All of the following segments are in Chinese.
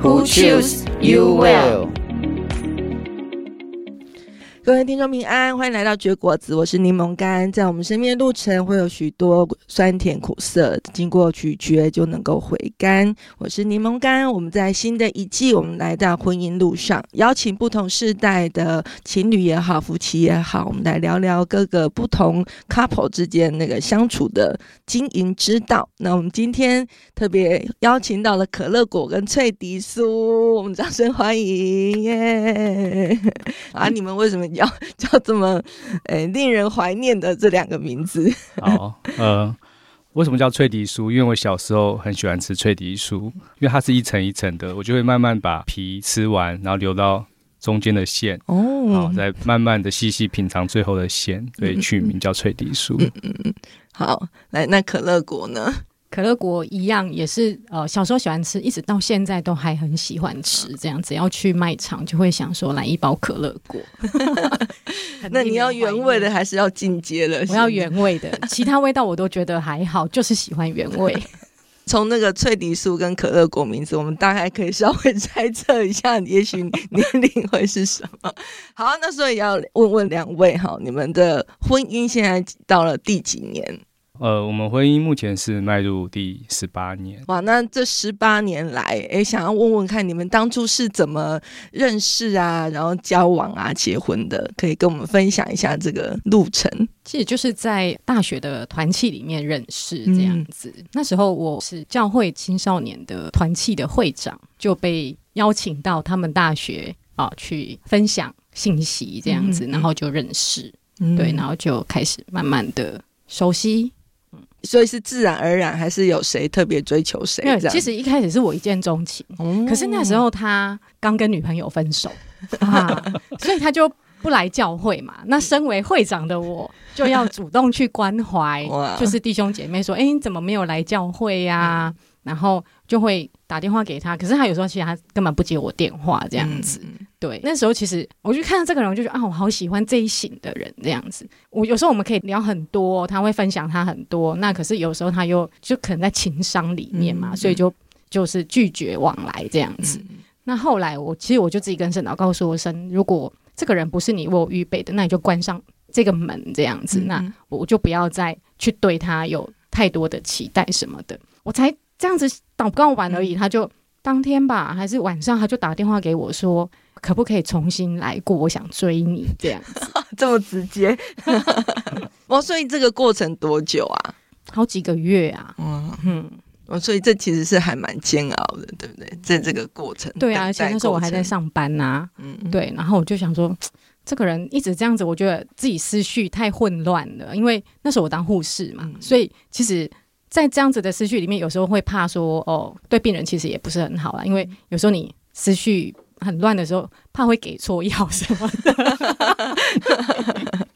Who choose you well？各位听众平安，欢迎来到绝果子，我是柠檬干。在我们身边的路程会有许多酸甜苦涩，经过咀嚼就能够回甘。我是柠檬干，我们在新的一季，我们来到婚姻路上，邀请不同世代的情侣也好，夫妻也好，我们来聊聊各个不同 couple 之间那个相处的经营之道。那我们今天特别邀请到了可乐果跟脆迪酥，我们掌声欢迎耶！啊，你们为什么？叫 叫这么，欸，令人怀念的这两个名字。好，呃，为什么叫脆皮酥？因为我小时候很喜欢吃脆皮酥，因为它是一层一层的，我就会慢慢把皮吃完，然后留到中间的馅，哦，好，再慢慢的细细品尝最后的馅，所以取名叫脆迪酥。嗯嗯嗯。好，来，那可乐果呢？可乐果一样也是呃，小时候喜欢吃，一直到现在都还很喜欢吃。这样只要去卖场就会想说来一包可乐果。那你要原味的还是要进阶的？我要原味的，其他味道我都觉得还好，就是喜欢原味。从那个脆迪酥跟可乐果名字，我们大概可以稍微猜测一下，也许年龄会是什么。好，那所以要问问两位哈，你们的婚姻现在到了第几年？呃，我们婚姻目前是迈入第十八年。哇，那这十八年来，哎，想要问问看你们当初是怎么认识啊，然后交往啊，结婚的，可以跟我们分享一下这个路程。其实就是在大学的团契里面认识这样子。嗯、那时候我是教会青少年的团契的会长，就被邀请到他们大学啊去分享信息这样子，嗯、然后就认识，嗯、对，然后就开始慢慢的熟悉。所以是自然而然，还是有谁特别追求谁？对，其实一开始是我一见钟情，嗯、可是那时候他刚跟女朋友分手，啊、所以他就不来教会嘛。那身为会长的我，就要主动去关怀，就是弟兄姐妹说：“哎、欸，你怎么没有来教会呀、啊？”嗯、然后就会打电话给他，可是他有时候其实他根本不接我电话，这样子。嗯对，那时候其实我就看到这个人，我就觉得啊，我好喜欢这一型的人这样子。我有时候我们可以聊很多，他会分享他很多。那可是有时候他又就可能在情商里面嘛，嗯、所以就就是拒绝往来这样子。嗯、那后来我其实我就自己跟沈导告诉我声，如果这个人不是你为我预备的，那你就关上这个门这样子。嗯、那我就不要再去对他有太多的期待什么的。我才这样子祷告完而已，他就当天吧，还是晚上，他就打电话给我说。可不可以重新来过？我想追你这样子，这么直接。哦，所以这个过程多久啊？好几个月啊。嗯嗯。哦，所以这其实是还蛮煎熬的，对不对？在这个过程。对啊，而且那时候我还在上班呐、啊。嗯。对，然后我就想说，这个人一直这样子，我觉得自己思绪太混乱了。因为那时候我当护士嘛，嗯、所以其实，在这样子的思绪里面，有时候会怕说，哦，对病人其实也不是很好啊。因为有时候你思绪。很乱的时候，怕会给错药什么的。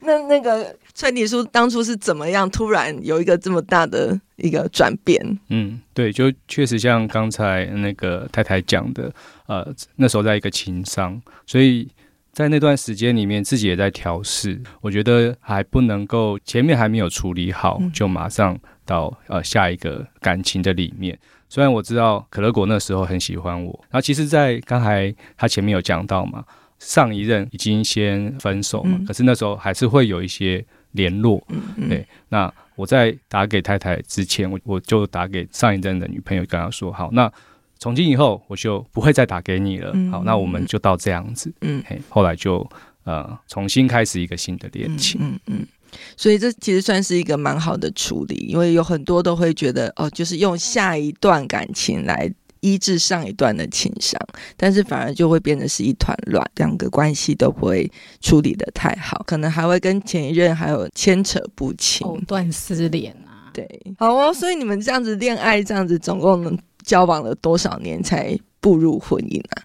那那个脆迪酥当初是怎么样？突然有一个这么大的一个转变？嗯，对，就确实像刚才那个太太讲的，呃，那时候在一个情商，所以在那段时间里面，自己也在调试。我觉得还不能够前面还没有处理好，就马上到呃下一个感情的里面。虽然我知道可乐果那时候很喜欢我，然后其实，在刚才他前面有讲到嘛，上一任已经先分手嘛，嗯、可是那时候还是会有一些联络。嗯嗯对，那我在打给太太之前，我我就打给上一任的女朋友，跟她说：好，那从今以后我就不会再打给你了。好，那我们就到这样子。嗯，嘿，后来就呃重新开始一个新的恋情。嗯嗯。嗯所以这其实算是一个蛮好的处理，因为有很多都会觉得哦，就是用下一段感情来医治上一段的情伤，但是反而就会变得是一团乱，两个关系都不会处理的太好，可能还会跟前一任还有牵扯不清，藕断丝连啊。对，好哦，所以你们这样子恋爱这样子，总共能交往了多少年才步入婚姻啊？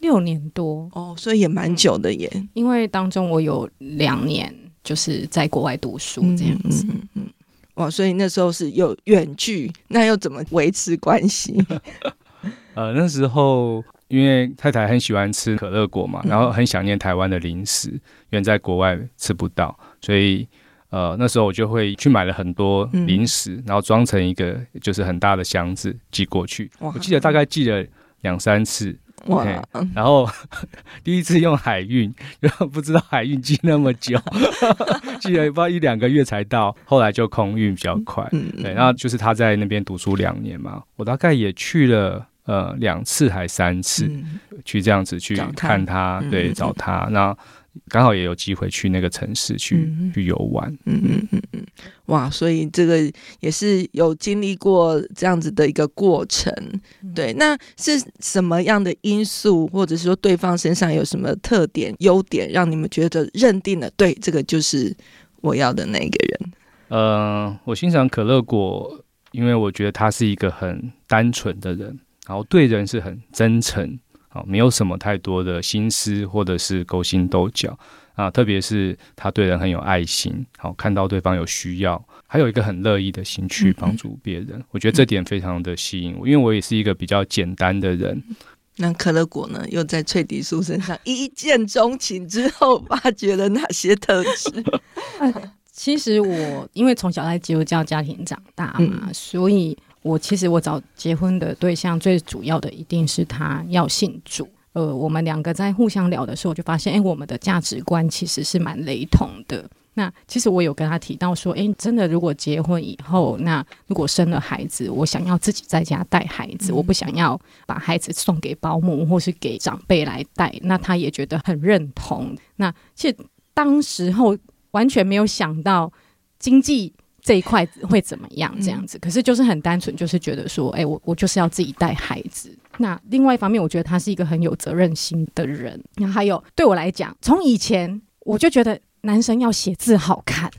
六年多哦，所以也蛮久的耶。因为当中我有两年就是在国外读书这样子。嗯嗯嗯，哇，所以那时候是有远距，那又怎么维持关系？呃，那时候因为太太很喜欢吃可乐果嘛，然后很想念台湾的零食，因为在国外吃不到，所以呃那时候我就会去买了很多零食，然后装成一个就是很大的箱子寄过去。我记得大概寄了两三次。哇！然后 第一次用海运，就不知道海运寄那么久，寄了不知道一两个月才到。后来就空运比较快。对，然后就是他在那边读书两年嘛，我大概也去了呃两次还三次，去这样子去看他，对，找他那。刚好也有机会去那个城市去、嗯、去游玩，嗯嗯嗯嗯，哇！所以这个也是有经历过这样子的一个过程，嗯、对。那是什么样的因素，或者是说对方身上有什么特点、优点，让你们觉得认定了，对，这个就是我要的那个人？呃，我欣赏可乐果，因为我觉得他是一个很单纯的人，然后对人是很真诚。好，没有什么太多的心思，或者是勾心斗角啊。特别是他对人很有爱心，好，看到对方有需要，还有一个很乐意的心去帮助别人。我觉得这点非常的吸引我，因为我也是一个比较简单的人。那可乐果呢，又在翠迪叔身上一见钟情之后，发掘了哪些特质？其实我因为从小在基督教家庭长大嘛，嗯、所以。我其实我找结婚的对象，最主要的一定是他要信主。呃，我们两个在互相聊的时候，我就发现，哎，我们的价值观其实是蛮雷同的。那其实我有跟他提到说，哎，真的，如果结婚以后，那如果生了孩子，我想要自己在家带孩子，我不想要把孩子送给保姆或是给长辈来带。那他也觉得很认同。那其实当时候完全没有想到经济。这一块会怎么样？这样子，可是就是很单纯，就是觉得说，哎、欸，我我就是要自己带孩子。那另外一方面，我觉得他是一个很有责任心的人。那还有对我来讲，从以前我就觉得男生要写字好看，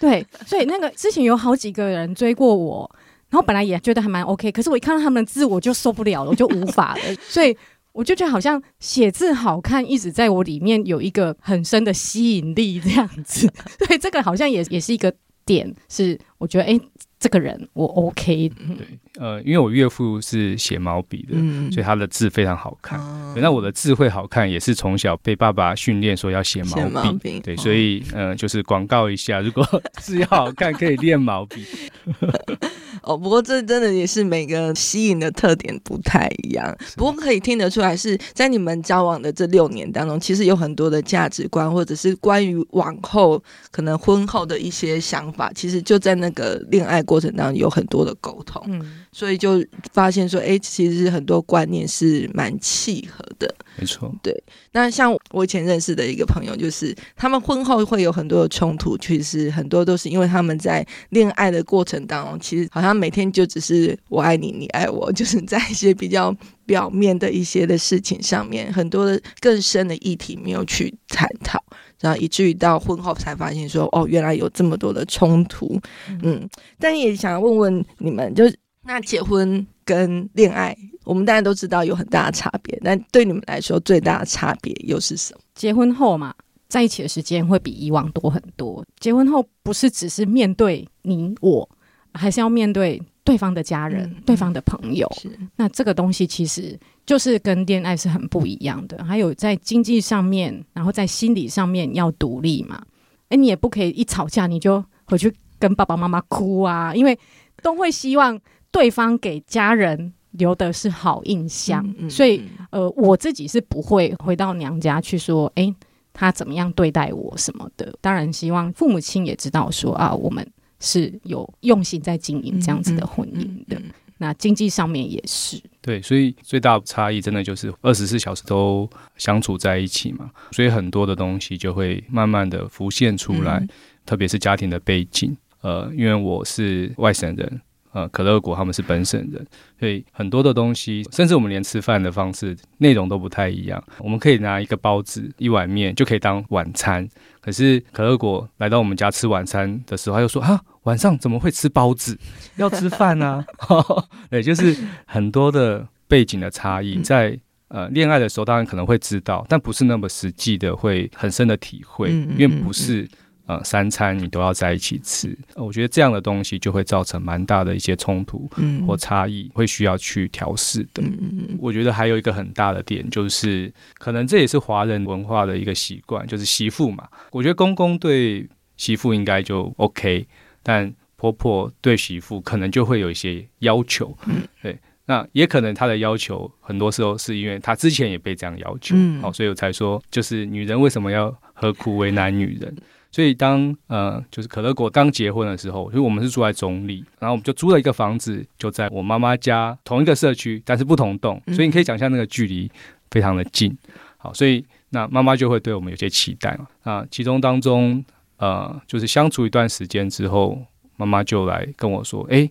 对，所以那个之前有好几个人追过我，然后本来也觉得还蛮 OK，可是我一看到他们的字，我就受不了了，我就无法了。所以我就觉得好像写字好看，一直在我里面有一个很深的吸引力，这样子。对，这个好像也也是一个。点是，我觉得哎，这个人我 OK。对，呃，因为我岳父是写毛笔的，嗯、所以他的字非常好看。嗯、那我的字会好看，也是从小被爸爸训练说要写毛笔。毛笔对，所以嗯、呃，就是广告一下，如果字要好看，可以练毛笔。哦，不过这真的也是每个吸引的特点不太一样。不过可以听得出来，是在你们交往的这六年当中，其实有很多的价值观，或者是关于往后可能婚后的一些想法，其实就在那个恋爱过程当中有很多的沟通。嗯。所以就发现说，哎，其实很多观念是蛮契合的。没错，对。那像我以前认识的一个朋友，就是他们婚后会有很多的冲突，其实很多都是因为他们在恋爱的过程当中，其实好像每天就只是我爱你，你爱我，就是在一些比较表面的一些的事情上面，很多的更深的议题没有去探讨，然后以至于到婚后才发现说，哦，原来有这么多的冲突。嗯，但也想要问问你们，就是。那结婚跟恋爱，我们大家都知道有很大的差别。但对你们来说，最大的差别又是什么？结婚后嘛，在一起的时间会比以往多很多。结婚后不是只是面对你我，还是要面对对方的家人、嗯、对方的朋友。是那这个东西其实就是跟恋爱是很不一样的。还有在经济上面，然后在心理上面要独立嘛。哎，你也不可以一吵架你就回去跟爸爸妈妈哭啊，因为都会希望。对方给家人留的是好印象，嗯嗯、所以呃，我自己是不会回到娘家去说，哎，他怎么样对待我什么的。当然，希望父母亲也知道说啊，我们是有用心在经营这样子的婚姻的。那经济上面也是对，所以最大的差异真的就是二十四小时都相处在一起嘛，所以很多的东西就会慢慢的浮现出来，嗯、特别是家庭的背景。呃，因为我是外省人。呃，可乐果他们是本省人，所以很多的东西，甚至我们连吃饭的方式、内容都不太一样。我们可以拿一个包子、一碗面就可以当晚餐，可是可乐果来到我们家吃晚餐的时候，他又说：“啊，晚上怎么会吃包子？要吃饭啊！” 对，就是很多的背景的差异，在呃恋爱的时候，当然可能会知道，但不是那么实际的会很深的体会，因为不是。呃，三餐你都要在一起吃，我觉得这样的东西就会造成蛮大的一些冲突或差异，会需要去调试的。我觉得还有一个很大的点就是，可能这也是华人文化的一个习惯，就是媳妇嘛。我觉得公公对媳妇应该就 OK，但婆婆对媳妇可能就会有一些要求。对，那也可能她的要求很多时候是因为她之前也被这样要求，好，所以我才说，就是女人为什么要何苦为难女人？所以当呃，就是可乐果刚结婚的时候，因为我们是住在中立，然后我们就租了一个房子，就在我妈妈家同一个社区，但是不同栋，所以你可以讲一下那个距离非常的近。好，所以那妈妈就会对我们有些期待嘛。啊，其中当中呃，就是相处一段时间之后，妈妈就来跟我说，哎，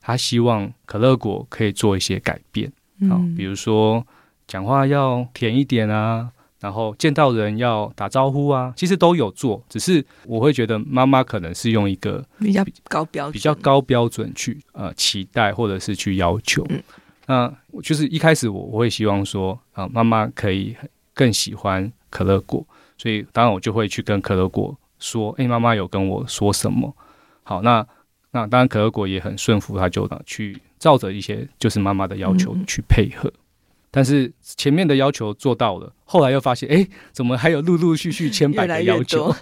她希望可乐果可以做一些改变，好，比如说讲话要甜一点啊。然后见到人要打招呼啊，其实都有做，只是我会觉得妈妈可能是用一个比较高标准、比较高标准去呃期待或者是去要求。嗯，那就是一开始我我会希望说啊，呃，妈妈可以更喜欢可乐果，所以当然我就会去跟可乐果说，哎，妈妈有跟我说什么？好，那那当然可乐果也很顺服，他就去照着一些就是妈妈的要求去配合。嗯但是前面的要求做到了，后来又发现，哎，怎么还有陆陆续续千百个要求？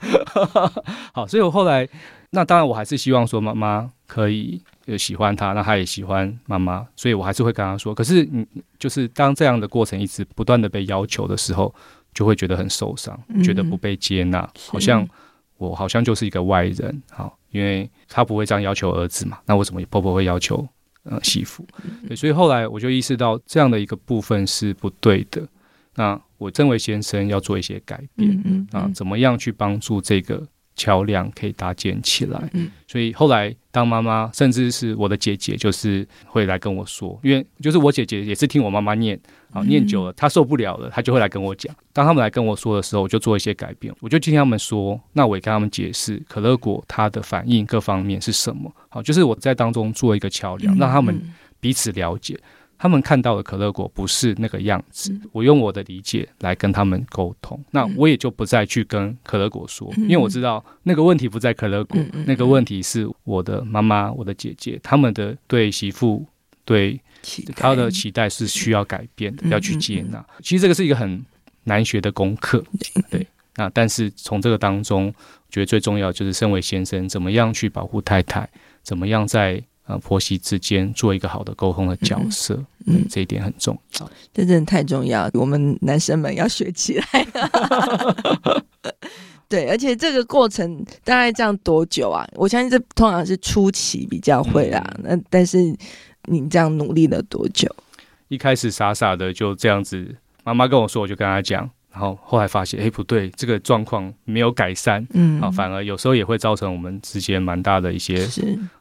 好，所以我后来，那当然我还是希望说妈妈可以有喜欢他，那他也喜欢妈妈，所以我还是会跟他说。可是你就是当这样的过程一直不断的被要求的时候，就会觉得很受伤，觉得不被接纳，好像我好像就是一个外人。好，因为他不会这样要求儿子嘛，那为什么婆婆会要求？呃，媳妇，对，所以后来我就意识到这样的一个部分是不对的。那我身为先生要做一些改变，嗯嗯，啊，怎么样去帮助这个桥梁可以搭建起来？嗯，所以后来当妈妈，甚至是我的姐姐，就是会来跟我说，因为就是我姐姐也是听我妈妈念。好，念久了，她受不了了，她就会来跟我讲。当他们来跟我说的时候，我就做一些改变，我就听他们说，那我也跟他们解释可乐果它的反应各方面是什么。好，就是我在当中做一个桥梁，让他们彼此了解。他们看到的可乐果不是那个样子，我用我的理解来跟他们沟通。那我也就不再去跟可乐果说，因为我知道那个问题不在可乐果，那个问题是我的妈妈、我的姐姐他们的对媳妇对。他的期待是需要改变的，嗯、要去接纳。嗯、其实这个是一个很难学的功课，对。那但是从这个当中，我觉得最重要就是身为先生，怎么样去保护太太，怎么样在呃婆媳之间做一个好的沟通的角色，嗯，嗯，这一点很重要。这真的太重要，我们男生们要学起来。对，而且这个过程大概这样多久啊？我相信这通常是初期比较会啦，那、嗯、但是。你这样努力了多久？一开始傻傻的就这样子，妈妈跟我说，我就跟她讲，然后后来发现，哎，不对，这个状况没有改善，嗯，啊，反而有时候也会造成我们之间蛮大的一些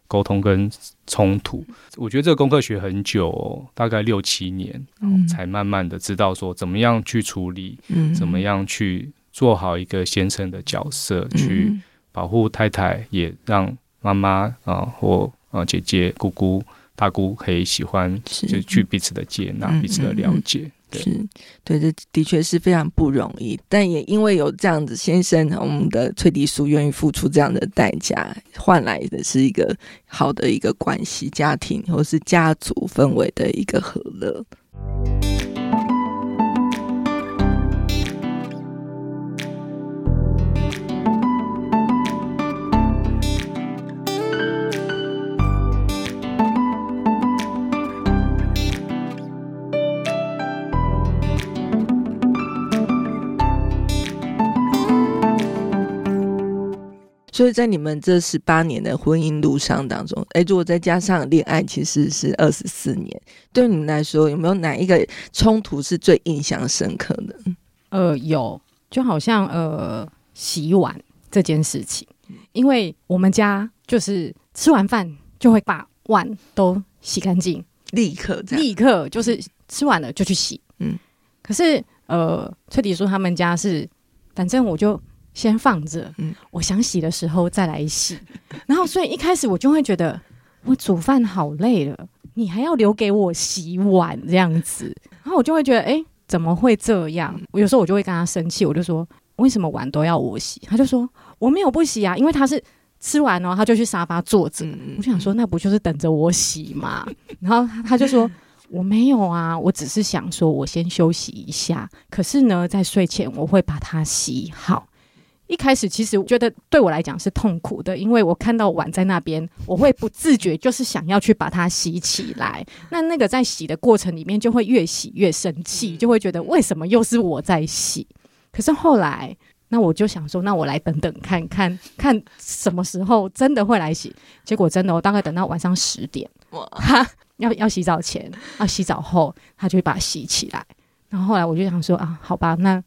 沟通跟冲突。我觉得这个功课学很久哦，大概六七年，嗯，才慢慢的知道说怎么样去处理，嗯，怎么样去做好一个先生的角色，嗯，去保护太太，也让妈妈啊或啊姐姐姑姑。大姑可以喜欢，就去彼此的接纳，彼此的了解。对，是，对，这的确是非常不容易。但也因为有这样子先生，我们的翠迪叔愿意付出这样的代价，换来的是一个好的一个关系、家庭或是家族氛围的一个和乐。所以在你们这十八年的婚姻路上当中，哎，如果再加上恋爱，其实是二十四年。对你们来说，有没有哪一个冲突是最印象深刻的？呃，有，就好像呃，洗碗这件事情，因为我们家就是吃完饭就会把碗都洗干净，立刻这样，立刻就是吃完了就去洗。嗯，可是呃，翠迪说他们家是，反正我就。先放着，嗯，我想洗的时候再来洗。然后，所以一开始我就会觉得，我煮饭好累了，你还要留给我洗碗这样子。然后我就会觉得，哎，怎么会这样？我有时候我就会跟他生气，我就说为什么碗都要我洗？他就说我没有不洗啊，因为他是吃完哦，他就去沙发坐着。我就想说那不就是等着我洗吗？然后他就说我没有啊，我只是想说我先休息一下，可是呢，在睡前我会把它洗好。一开始其实我觉得对我来讲是痛苦的，因为我看到碗在那边，我会不自觉就是想要去把它洗起来。那那个在洗的过程里面，就会越洗越生气，就会觉得为什么又是我在洗？可是后来，那我就想说，那我来等等看看看什么时候真的会来洗。结果真的，我大概等到晚上十点，哇，他要要洗澡前，要洗澡后，他就会把它洗起来。然后后来我就想说啊，好吧，那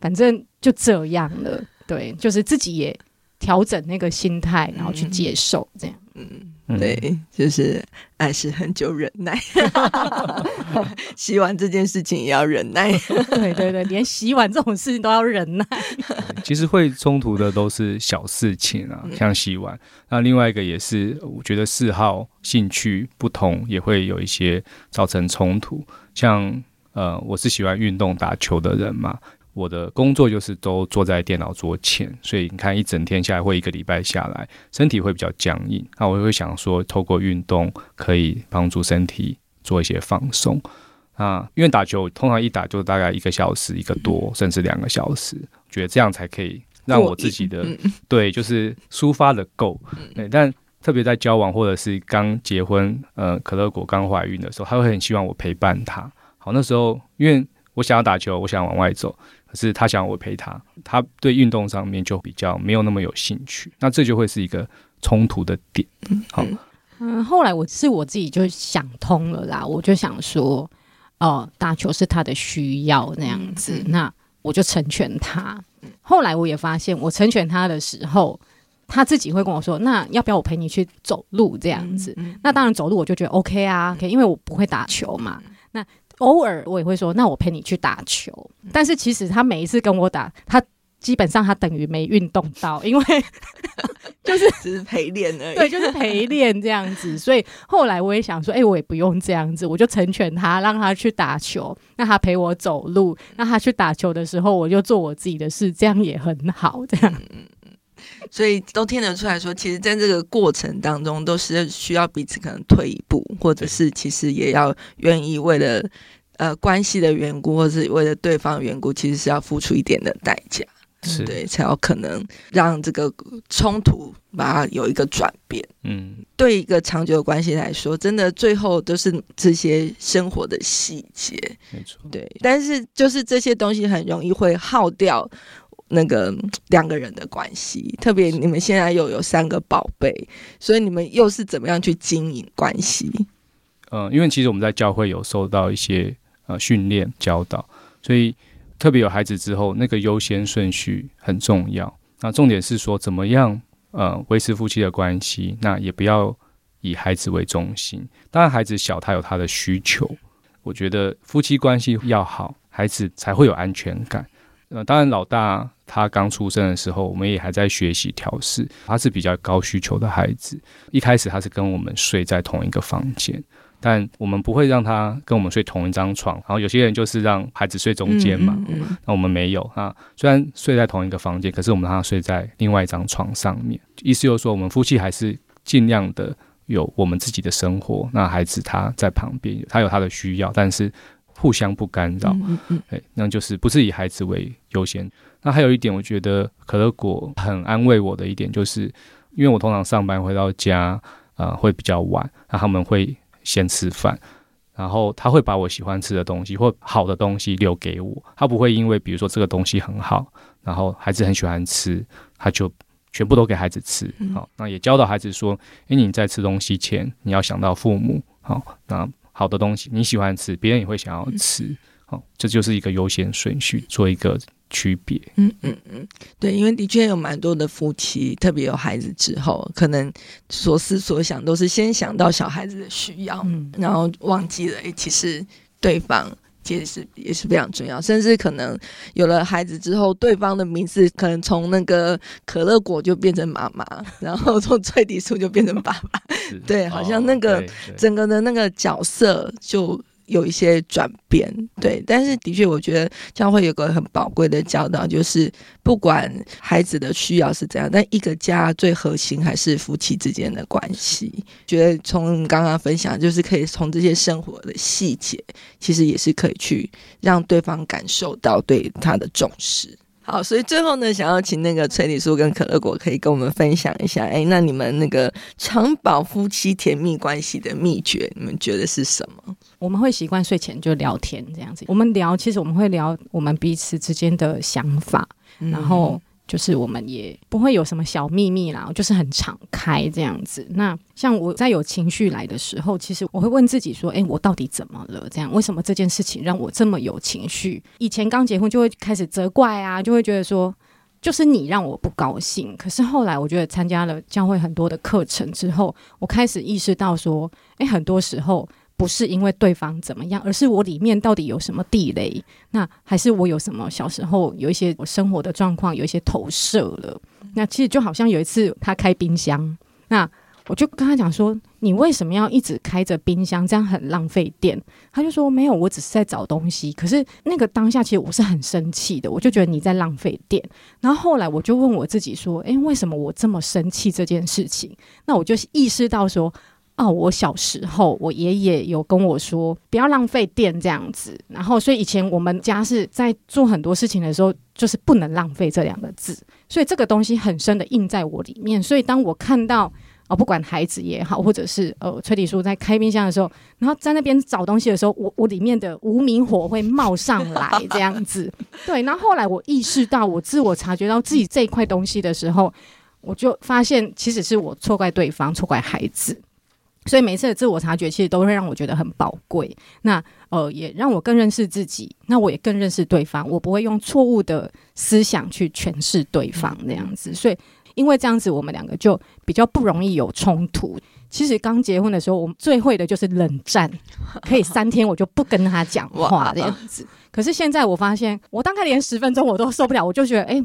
反正就这样了。对，就是自己也调整那个心态，然后去接受这样。嗯，对，就是爱是很久忍耐，洗碗这件事情也要忍耐。对对对，连洗碗这种事情都要忍耐。其实会冲突的都是小事情啊，像洗碗。那另外一个也是，我觉得嗜好、兴趣不同，也会有一些造成冲突。像呃，我是喜欢运动、打球的人嘛。我的工作就是都坐在电脑桌前，所以你看一整天下来，或一个礼拜下来，身体会比较僵硬。那我会想说，透过运动可以帮助身体做一些放松啊。因为打球通常一打就大概一个小时一个多，甚至两个小时，觉得这样才可以让我自己的对，就是抒发的够。对，但特别在交往或者是刚结婚，呃，可乐果刚怀孕的时候，他会很希望我陪伴他。好，那时候因为我想要打球，我想往外走。是他想我陪他，他对运动上面就比较没有那么有兴趣，那这就会是一个冲突的点。好，嗯，后来我是我自己就想通了啦，我就想说，哦，打球是他的需要那样子，那我就成全他。后来我也发现，我成全他的时候，他自己会跟我说，那要不要我陪你去走路这样子？那当然走路我就觉得 OK 啊，OK，因为我不会打球嘛。那偶尔我也会说，那我陪你去打球。但是其实他每一次跟我打，他基本上他等于没运动到，因为 就是只是陪练而已。对，就是陪练这样子。所以后来我也想说，哎、欸，我也不用这样子，我就成全他，让他去打球，让他陪我走路。那他去打球的时候，我就做我自己的事，这样也很好。这样。所以都听得出来说，其实在这个过程当中，都是需要彼此可能退一步，或者是其实也要愿意为了呃关系的缘故，或者是为了对方的缘故，其实是要付出一点的代价，是对，才有可能让这个冲突把它有一个转变。嗯，对一个长久的关系来说，真的最后都是这些生活的细节，没错，对。但是就是这些东西很容易会耗掉。那个两个人的关系，特别你们现在又有三个宝贝，所以你们又是怎么样去经营关系？嗯、因为其实我们在教会有受到一些呃训练教导，所以特别有孩子之后，那个优先顺序很重要。那重点是说，怎么样呃维持夫妻的关系？那也不要以孩子为中心。当然，孩子小，他有他的需求。我觉得夫妻关系要好，孩子才会有安全感。呃，当然，老大他刚出生的时候，我们也还在学习调试。他是比较高需求的孩子，一开始他是跟我们睡在同一个房间，但我们不会让他跟我们睡同一张床。然后有些人就是让孩子睡中间嘛，嗯嗯嗯，那我们没有啊。虽然睡在同一个房间，可是我们让他睡在另外一张床上面。意思就是说，我们夫妻还是尽量的有我们自己的生活。那孩子他在旁边，他有他的需要，但是。互相不干扰，嗯嗯，哎，那就是不是以孩子为优先。那还有一点，我觉得可乐果很安慰我的一点，就是因为我通常上班回到家，呃，会比较晚，那他们会先吃饭，然后他会把我喜欢吃的东西或好的东西留给我，他不会因为比如说这个东西很好，然后孩子很喜欢吃，他就全部都给孩子吃。好，那也教导孩子说，诶，你在吃东西前，你要想到父母。好，那。好的东西你喜欢吃，别人也会想要吃，好、这就是一个优先顺序，做一个区别。嗯嗯嗯，对，因为的确有蛮多的夫妻，特别有孩子之后，可能所思所想都是先想到小孩子的需要，嗯、然后忘记了，诶，其实对方。其实是也是非常重要，甚至可能有了孩子之后，对方的名字可能从那个可乐果就变成妈妈，然后从最底处就变成爸爸，对，好像那个整个的那个角色就有一些转变，对。但是的确，我觉得教会有个很宝贵的教导，就是不管孩子的需要是怎样，但一个家最核心还是夫妻之间的关系。觉得从刚刚分享，就是可以从这些生活的细节，其实也是可以去让对方感受到对他的重视。好，所以最后呢，想要请那个崔理叔跟可乐果可以跟我们分享一下，哎，那你们那个长保夫妻甜蜜关系的秘诀，你们觉得是什么？我们会习惯睡前就聊天这样子，我们聊，其实我们会聊我们彼此之间的想法，嗯、然后。就是我们也不会有什么小秘密啦，就是很敞开这样子。那像我在有情绪来的时候，其实我会问自己说：“诶，我到底怎么了？这样为什么这件事情让我这么有情绪？”以前刚结婚就会开始责怪啊，就会觉得说就是你让我不高兴。可是后来我觉得参加了教会很多的课程之后，我开始意识到说：“诶，很多时候。”不是因为对方怎么样，而是我里面到底有什么地雷？那还是我有什么小时候有一些我生活的状况，有一些投射了。那其实就好像有一次他开冰箱，那我就跟他讲说：“你为什么要一直开着冰箱？这样很浪费电。”他就说：“没有，我只是在找东西。”可是那个当下其实我是很生气的，我就觉得你在浪费电。然后后来我就问我自己说：“诶，为什么我这么生气这件事情？”那我就意识到说。哦，我小时候，我爷爷有跟我说不要浪费电这样子，然后所以以前我们家是在做很多事情的时候，就是不能浪费这两个字，所以这个东西很深的印在我里面。所以当我看到哦，不管孩子也好，或者是呃崔丽叔在开冰箱的时候，然后在那边找东西的时候，我我里面的无名火会冒上来 这样子。对，然后后来我意识到，我自我察觉到自己这一块东西的时候，我就发现其实是我错怪对方，错怪孩子。所以每次的自我察觉，其实都会让我觉得很宝贵。那呃，也让我更认识自己。那我也更认识对方。我不会用错误的思想去诠释对方那样子。所以因为这样子，我们两个就比较不容易有冲突。其实刚结婚的时候，我们最会的就是冷战，可以三天我就不跟他讲话这样子。可是现在我发现，我大概连十分钟我都受不了，我就觉得哎。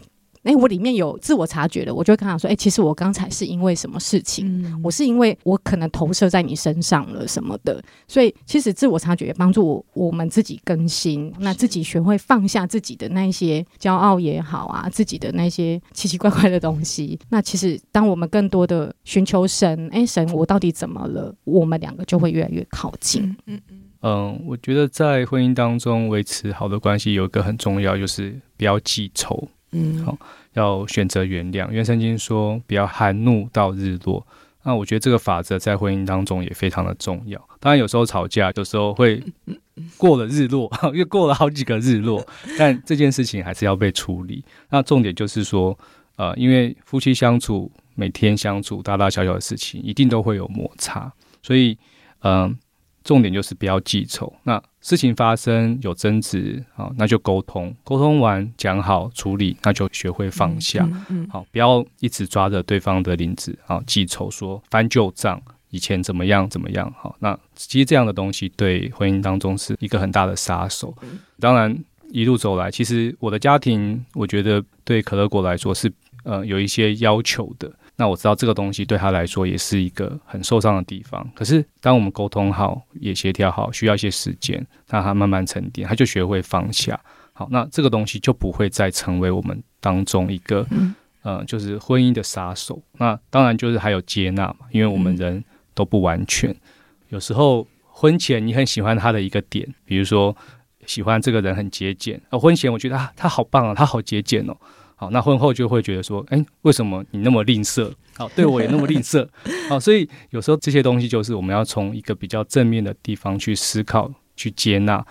哎，我里面有自我察觉的，我就会跟他说：“哎，其实我刚才是因为什么事情？嗯、我是因为我可能投射在你身上了什么的。所以，其实自我察觉也帮助我我们自己更新，那自己学会放下自己的那一些骄傲也好啊，自己的那些奇奇怪怪的东西。那其实，当我们更多的寻求神，哎，神，我到底怎么了？我们两个就会越来越靠近。嗯嗯嗯，我觉得在婚姻当中维持好的关系，有一个很重要，就是不要记仇。嗯，好，要选择原谅。因为圣经说，不要含怒到日落。那我觉得这个法则在婚姻当中也非常的重要。当然，有时候吵架，有时候会过了日落，又过了好几个日落，但这件事情还是要被处理。那重点就是说，呃，因为夫妻相处，每天相处，大大小小的事情一定都会有摩擦，所以，嗯、重点就是不要记仇。那事情发生有争执，好，那就沟通，沟通完讲好处理，那就学会放下。好、嗯嗯，不要一直抓着对方的领子，好记仇，说翻旧账，以前怎么样怎么样。好，那其实这样的东西对婚姻当中是一个很大的杀手。当然，一路走来，其实我的家庭，我觉得对可乐果来说是呃有一些要求的。那我知道这个东西对他来说也是一个很受伤的地方。可是当我们沟通好，也协调好，需要一些时间，让他慢慢沉淀，他就学会放下。好，那这个东西就不会再成为我们当中一个，嗯，呃，就是婚姻的杀手。那当然就是还有接纳嘛，因为我们人都不完全。有时候婚前你很喜欢他的一个点，比如说喜欢这个人很节俭。呃，婚前我觉得啊，他好棒啊，他好节俭哦。好，那婚后就会觉得说，哎，为什么你那么吝啬？好，对我也那么吝啬。好，所以有时候这些东西就是我们要从一个比较正面的地方去思考、去接纳。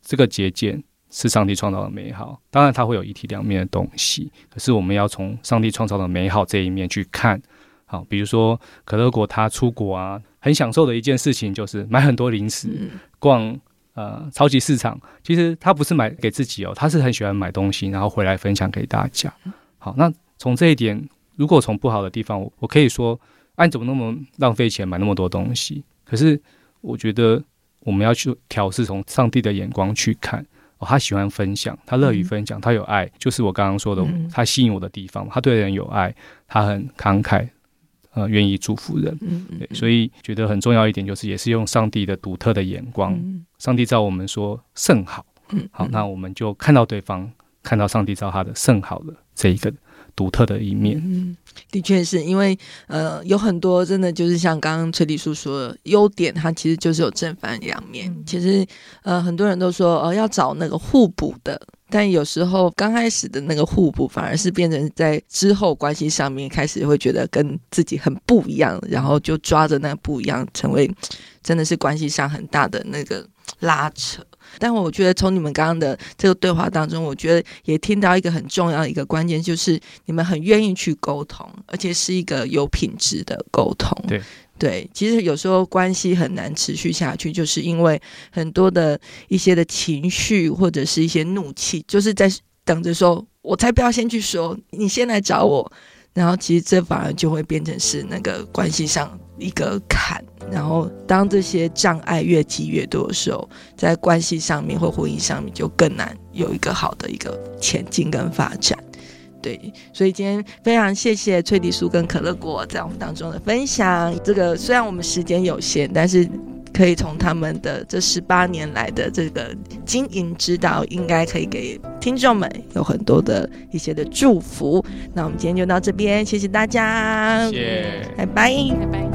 这个节俭是上帝创造的美好，当然它会有一体两面的东西。可是我们要从上帝创造的美好这一面去看。好，比如说可乐果他出国啊，很享受的一件事情就是买很多零食，逛。呃，超级市场其实他不是买给自己哦，他是很喜欢买东西，然后回来分享给大家。好，那从这一点，如果从不好的地方，我我可以说，哎，你怎么那么浪费钱买那么多东西？可是我觉得我们要去调试，从上帝的眼光去看。哦，他喜欢分享，他乐于分享，他有爱，就是我刚刚说的，他吸引我的地方。他对人有爱，他很慷慨。呃愿意祝福人。嗯嗯对，所以觉得很重要一点就是，也是用上帝的独特的眼光。嗯上帝照我们说甚好，嗯好，那我们就看到对方，看到上帝照他的甚好的这一个独特的一面。嗯，的确是因为呃，有很多真的就是像刚刚崔丽叔说的，优点它其实就是有正反两面。嗯其实呃，很多人都说呃要找那个互补的，但有时候刚开始的那个互补，反而是变成在之后关系上面开始会觉得跟自己很不一样，然后就抓着那不一样，成为真的是关系上很大的那个拉扯。但我觉得从你们刚刚的这个对话当中，我觉得也听到一个很重要的一个关键，就是你们很愿意去沟通，而且是一个有品质的沟通。对对，其实有时候关系很难持续下去，就是因为很多的一些的情绪或者是一些怒气，就是在等着说，我才不要先去说，你先来找我。然后其实这反而就会变成是那个关系上一个坎，然后当这些障碍越积越多的时候，在关系上面或婚姻上面就更难有一个好的一个前进跟发展。对，所以今天非常谢谢翠迪叔跟可乐果在我们当中的分享。这个虽然我们时间有限，但是可以从他们的这十八年来的这个经营之道，应该可以给听众们有很多的一些的祝福。那我们今天就到这边，谢谢大家，谢谢，拜拜，拜拜。